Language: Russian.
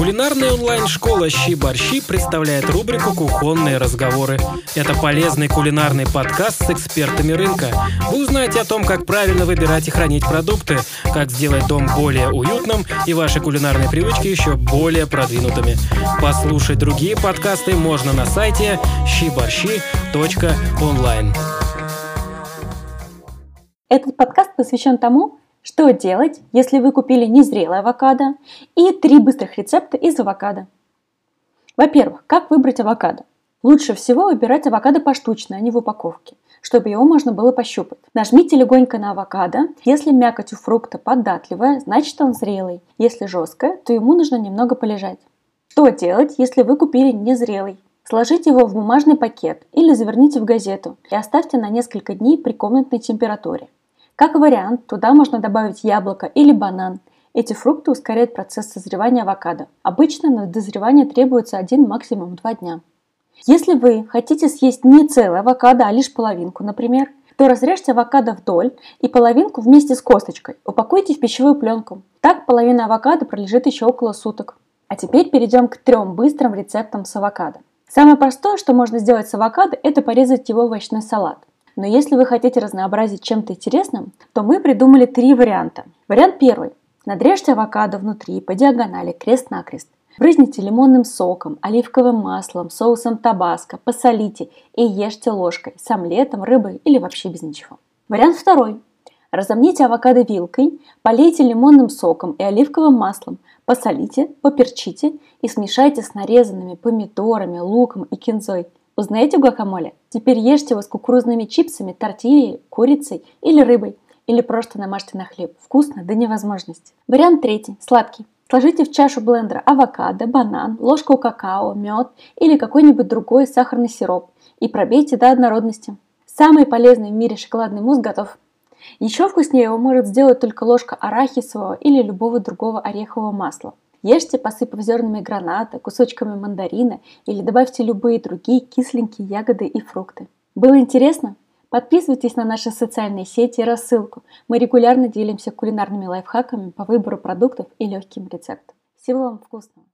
Кулинарная онлайн-школа «Щи-борщи» представляет рубрику «Кухонные разговоры». Это полезный кулинарный подкаст с экспертами рынка. Вы узнаете о том, как правильно выбирать и хранить продукты, как сделать дом более уютным и ваши кулинарные привычки еще более продвинутыми. Послушать другие подкасты можно на сайте щиборщи.онлайн. Этот подкаст посвящен тому, что делать, если вы купили незрелый авокадо? И три быстрых рецепта из авокадо. Во-первых, как выбрать авокадо? Лучше всего выбирать авокадо поштучно, а не в упаковке, чтобы его можно было пощупать. Нажмите легонько на авокадо. Если мякоть у фрукта податливая, значит он зрелый. Если жесткая, то ему нужно немного полежать. Что делать, если вы купили незрелый? Сложите его в бумажный пакет или заверните в газету и оставьте на несколько дней при комнатной температуре. Как вариант, туда можно добавить яблоко или банан. Эти фрукты ускоряют процесс созревания авокадо. Обычно на дозревание требуется один максимум два дня. Если вы хотите съесть не целый авокадо, а лишь половинку, например, то разрежьте авокадо вдоль и половинку вместе с косточкой. Упакуйте в пищевую пленку. Так половина авокадо пролежит еще около суток. А теперь перейдем к трем быстрым рецептам с авокадо. Самое простое, что можно сделать с авокадо, это порезать его в овощной салат. Но если вы хотите разнообразить чем-то интересным, то мы придумали три варианта. Вариант первый. Надрежьте авокадо внутри по диагонали крест-накрест. Брызните лимонным соком, оливковым маслом, соусом табаско, посолите и ешьте ложкой с омлетом, рыбой или вообще без ничего. Вариант второй. Разомните авокадо вилкой, полейте лимонным соком и оливковым маслом, посолите, поперчите и смешайте с нарезанными помидорами, луком и кинзой – Узнаете гуакамоле? Теперь ешьте его с кукурузными чипсами, тортильей, курицей или рыбой. Или просто намажьте на хлеб. Вкусно до невозможности. Вариант третий. Сладкий. Сложите в чашу блендера авокадо, банан, ложку какао, мед или какой-нибудь другой сахарный сироп и пробейте до однородности. Самый полезный в мире шоколадный мусс готов. Еще вкуснее его может сделать только ложка арахисового или любого другого орехового масла. Ешьте, посыпав зернами граната, кусочками мандарина или добавьте любые другие кисленькие ягоды и фрукты. Было интересно? Подписывайтесь на наши социальные сети и рассылку. Мы регулярно делимся кулинарными лайфхаками по выбору продуктов и легким рецептам. Всего вам вкусного!